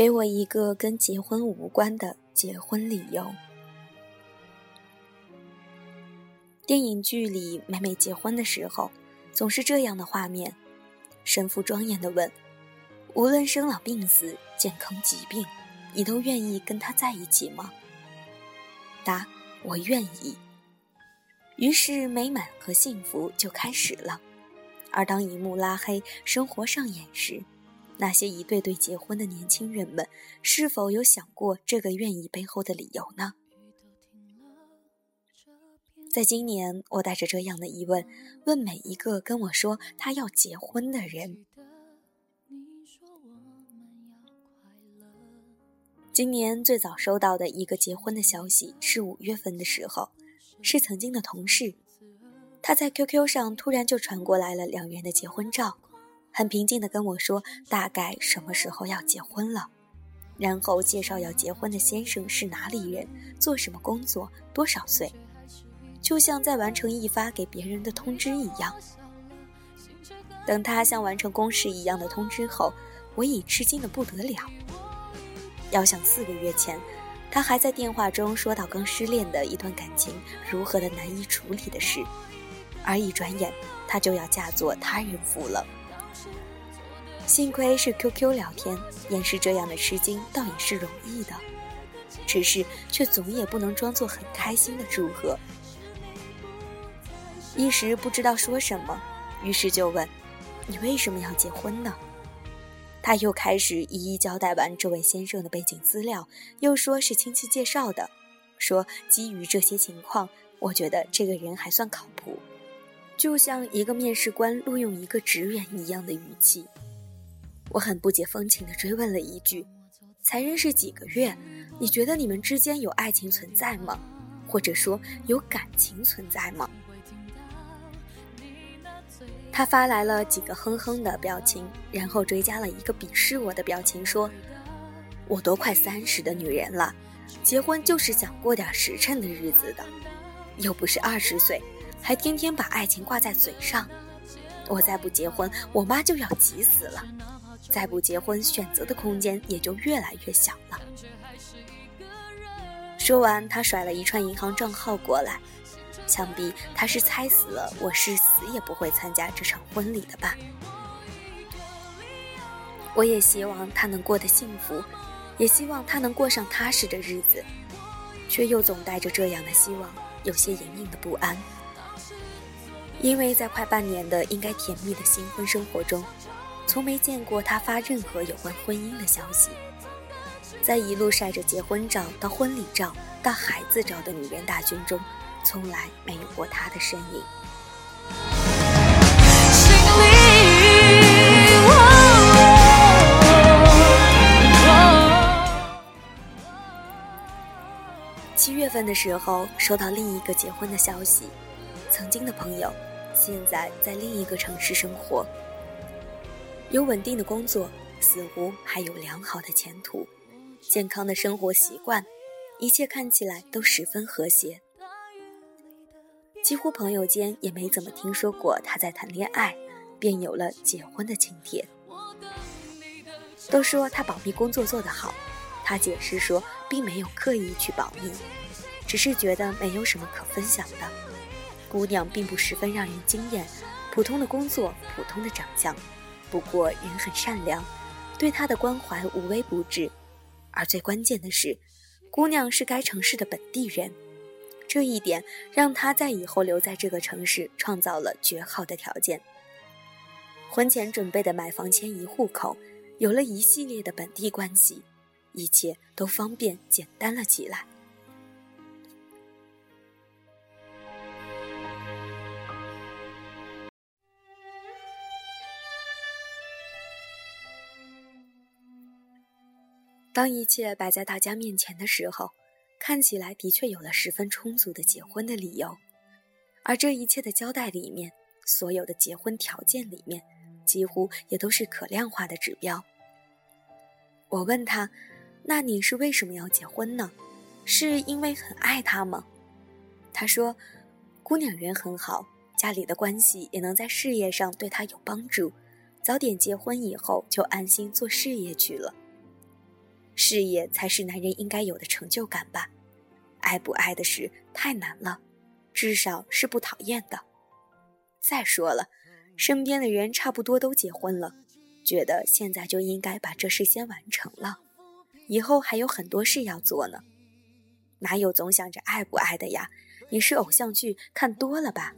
给我一个跟结婚无关的结婚理由。电影剧里每每结婚的时候，总是这样的画面：神父庄严地问，无论生老病死、健康疾病，你都愿意跟他在一起吗？答：我愿意。于是美满和幸福就开始了。而当一幕拉黑，生活上演时，那些一对对结婚的年轻人们，是否有想过这个愿意背后的理由呢？在今年，我带着这样的疑问，问每一个跟我说他要结婚的人。今年最早收到的一个结婚的消息是五月份的时候，是曾经的同事，他在 QQ 上突然就传过来了两人的结婚照。很平静地跟我说，大概什么时候要结婚了，然后介绍要结婚的先生是哪里人，做什么工作，多少岁，就像在完成一发给别人的通知一样。等他像完成公事一样的通知后，我已吃惊的不得了。要想四个月前，他还在电话中说到刚失恋的一段感情如何的难以处理的事，而一转眼，他就要嫁作他人妇了。幸亏是 QQ 聊天，掩饰这样的吃惊倒也是容易的，只是却总也不能装作很开心的祝贺。一时不知道说什么，于是就问：“你为什么要结婚呢？”他又开始一一交代完这位先生的背景资料，又说是亲戚介绍的，说基于这些情况，我觉得这个人还算靠谱，就像一个面试官录用一个职员一样的语气。我很不解风情地追问了一句：“才认识几个月，你觉得你们之间有爱情存在吗？或者说有感情存在吗？”他发来了几个哼哼的表情，然后追加了一个鄙视我的表情，说：“我都快三十的女人了，结婚就是想过点实诚的日子的，又不是二十岁，还天天把爱情挂在嘴上。我再不结婚，我妈就要急死了。”再不结婚，选择的空间也就越来越小了。说完，他甩了一串银行账号过来，想必他是猜死了我是死也不会参加这场婚礼的吧。我也希望他能过得幸福，也希望他能过上踏实的日子，却又总带着这样的希望，有些隐隐的不安。因为在快半年的应该甜蜜的新婚生活中。从没见过他发任何有关婚姻的消息，在一路晒着结婚照到婚礼照到孩子照的女人大军中，从来没有过他的身影。七月份的时候，收到另一个结婚的消息，曾经的朋友，现在在另一个城市生活。有稳定的工作，似乎还有良好的前途，健康的生活习惯，一切看起来都十分和谐。几乎朋友间也没怎么听说过他在谈恋爱，便有了结婚的请帖。都说他保密工作做得好，他解释说并没有刻意去保密，只是觉得没有什么可分享的。姑娘并不十分让人惊艳，普通的工作，普通的长相。不过人很善良，对他的关怀无微不至，而最关键的是，姑娘是该城市的本地人，这一点让他在以后留在这个城市创造了绝好的条件。婚前准备的买房迁移户口，有了一系列的本地关系，一切都方便简单了起来。当一切摆在大家面前的时候，看起来的确有了十分充足的结婚的理由，而这一切的交代里面，所有的结婚条件里面，几乎也都是可量化的指标。我问他：“那你是为什么要结婚呢？是因为很爱他吗？”他说：“姑娘人很好，家里的关系也能在事业上对他有帮助，早点结婚以后就安心做事业去了。”事业才是男人应该有的成就感吧。爱不爱的事太难了，至少是不讨厌的。再说了，身边的人差不多都结婚了，觉得现在就应该把这事先完成了，以后还有很多事要做呢。哪有总想着爱不爱的呀？你是偶像剧看多了吧？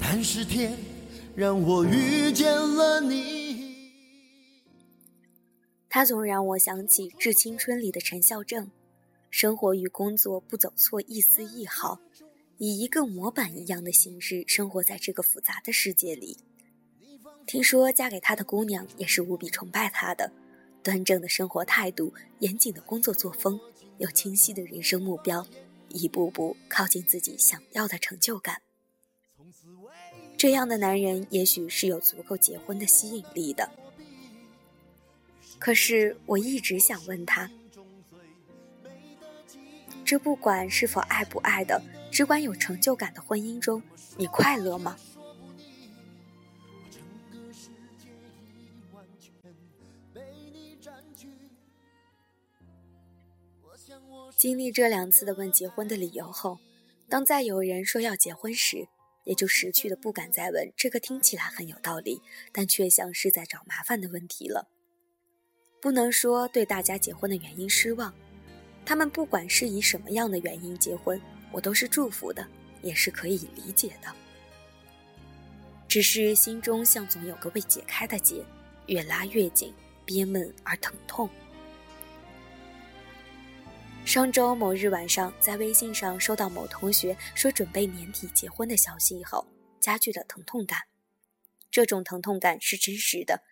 但是天让我遇见了你。他总让我想起《致青春》里的陈孝正，生活与工作不走错一丝一毫。以一个模板一样的形式生活在这个复杂的世界里。听说嫁给他的姑娘也是无比崇拜他的，端正的生活态度，严谨的工作作风，有清晰的人生目标，一步步靠近自己想要的成就感。这样的男人也许是有足够结婚的吸引力的。可是我一直想问他，这不管是否爱不爱的。只管有成就感的婚姻中，你快乐吗？经历这两次的问结婚的理由后，当再有人说要结婚时，也就识趣的不敢再问这个听起来很有道理，但却像是在找麻烦的问题了。不能说对大家结婚的原因失望，他们不管是以什么样的原因结婚。我都是祝福的，也是可以理解的。只是心中像总有个未解开的结，越拉越紧，憋闷而疼痛。上周某日晚上，在微信上收到某同学说准备年底结婚的消息后，加剧了疼痛感。这种疼痛感是真实的，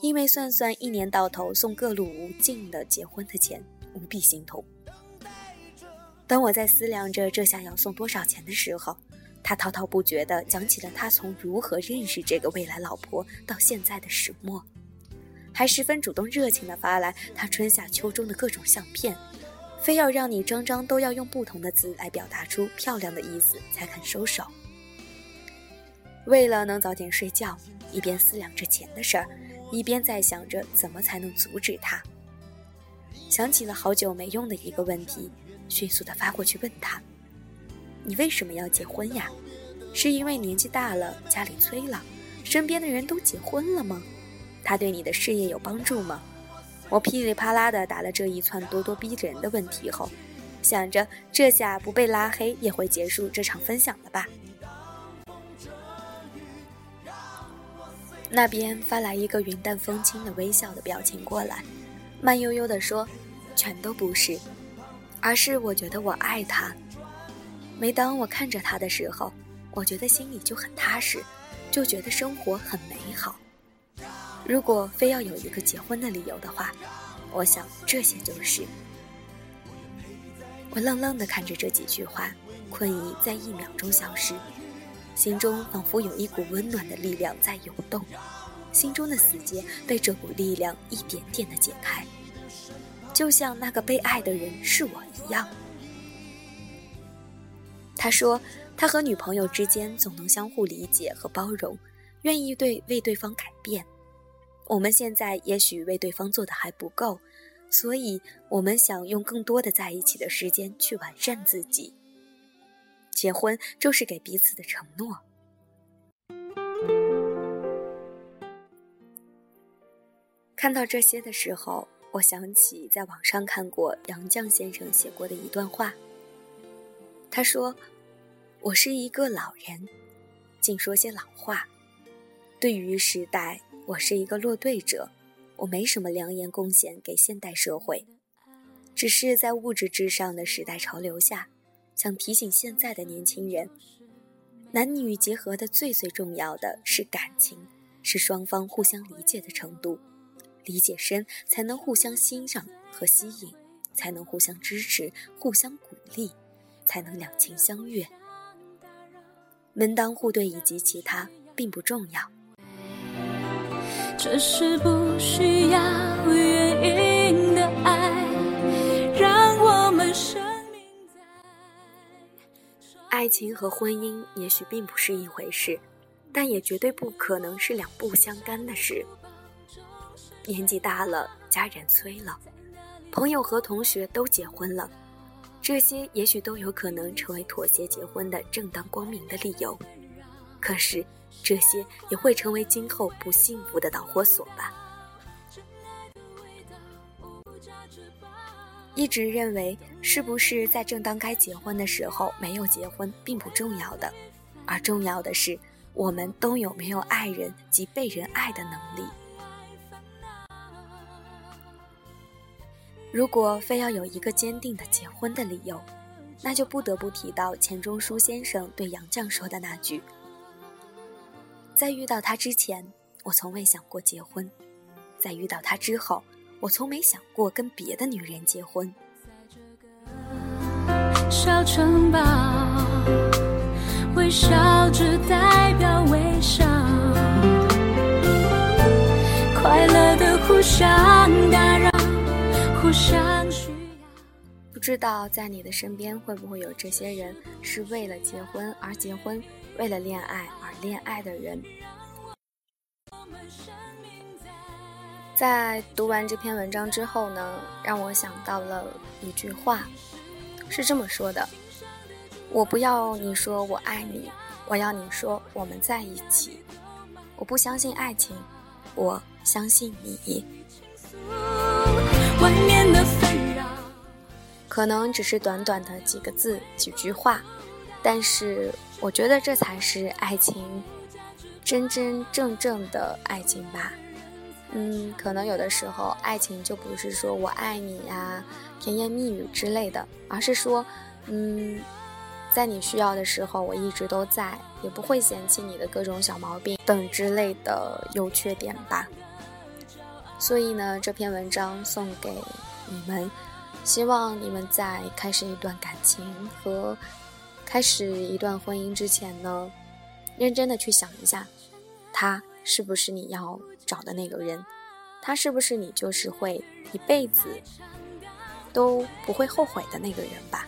因为算算一年到头送各路无尽的结婚的钱，无比心痛。当我在思量着这下要送多少钱的时候，他滔滔不绝地讲起了他从如何认识这个未来老婆到现在的始末，还十分主动热情地发来他春夏秋冬的各种相片，非要让你张张都要用不同的字来表达出漂亮的意思才肯收手。为了能早点睡觉，一边思量着钱的事儿，一边在想着怎么才能阻止他。想起了好久没用的一个问题。迅速的发过去问他：“你为什么要结婚呀？是因为年纪大了，家里催了，身边的人都结婚了吗？他对你的事业有帮助吗？”我噼里啪啦的打了这一串咄咄逼人的问题后，想着这下不被拉黑也会结束这场分享了吧。那边发来一个云淡风轻的微笑的表情过来，慢悠悠的说：“全都不是。”而是我觉得我爱他，每当我看着他的时候，我觉得心里就很踏实，就觉得生活很美好。如果非要有一个结婚的理由的话，我想这些就是。我愣愣地看着这几句话，困意在一秒钟消失，心中仿佛有一股温暖的力量在涌动，心中的死结被这股力量一点点的解开。就像那个被爱的人是我一样，他说他和女朋友之间总能相互理解和包容，愿意对为对方改变。我们现在也许为对方做的还不够，所以我们想用更多的在一起的时间去完善自己。结婚就是给彼此的承诺。看到这些的时候。我想起在网上看过杨绛先生写过的一段话。他说：“我是一个老人，净说些老话。对于时代，我是一个落队者，我没什么良言贡献给现代社会，只是在物质至上的时代潮流下，想提醒现在的年轻人：男女结合的最最重要的是感情，是双方互相理解的程度。”理解深，才能互相欣赏和吸引，才能互相支持、互相鼓励，才能两情相悦。门当户对以及其他并不重要。这是不需要原因爱情和婚姻也许并不是一回事，但也绝对不可能是两不相干的事。年纪大了，家人催了，朋友和同学都结婚了，这些也许都有可能成为妥协结婚的正当光明的理由。可是，这些也会成为今后不幸福的导火索吧。一直认为，是不是在正当该结婚的时候没有结婚，并不重要的，而重要的是，我们都有没有爱人及被人爱的能力。如果非要有一个坚定的结婚的理由，那就不得不提到钱钟书先生对杨绛说的那句：“在遇到他之前，我从未想过结婚；在遇到他之后。”我从没想过跟别的女人结婚。小城堡，微笑只代表微笑，快乐的互相打扰，互相需要。不知道在你的身边会不会有这些人，是为了结婚而结婚，为了恋爱而恋爱的人。在读完这篇文章之后呢，让我想到了一句话，是这么说的：“我不要你说我爱你，我要你说我们在一起。我不相信爱情，我相信你。”可能只是短短的几个字、几句话，但是我觉得这才是爱情真真正正的爱情吧。嗯，可能有的时候，爱情就不是说我爱你呀，甜言蜜语之类的，而是说，嗯，在你需要的时候，我一直都在，也不会嫌弃你的各种小毛病等之类的优缺点吧。所以呢，这篇文章送给你们，希望你们在开始一段感情和开始一段婚姻之前呢，认真的去想一下，他是不是你要。找的那个人，他是不是你就是会一辈子都不会后悔的那个人吧？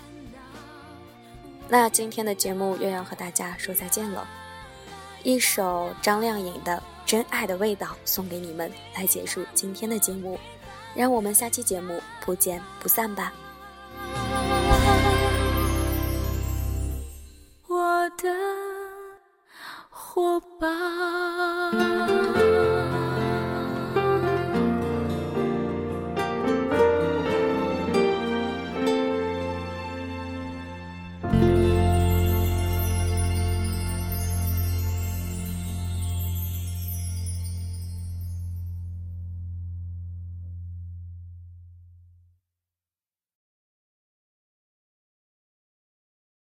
那今天的节目又要和大家说再见了，一首张靓颖的《真爱的味道》送给你们，来结束今天的节目，让我们下期节目不见不散吧。我的伙伴。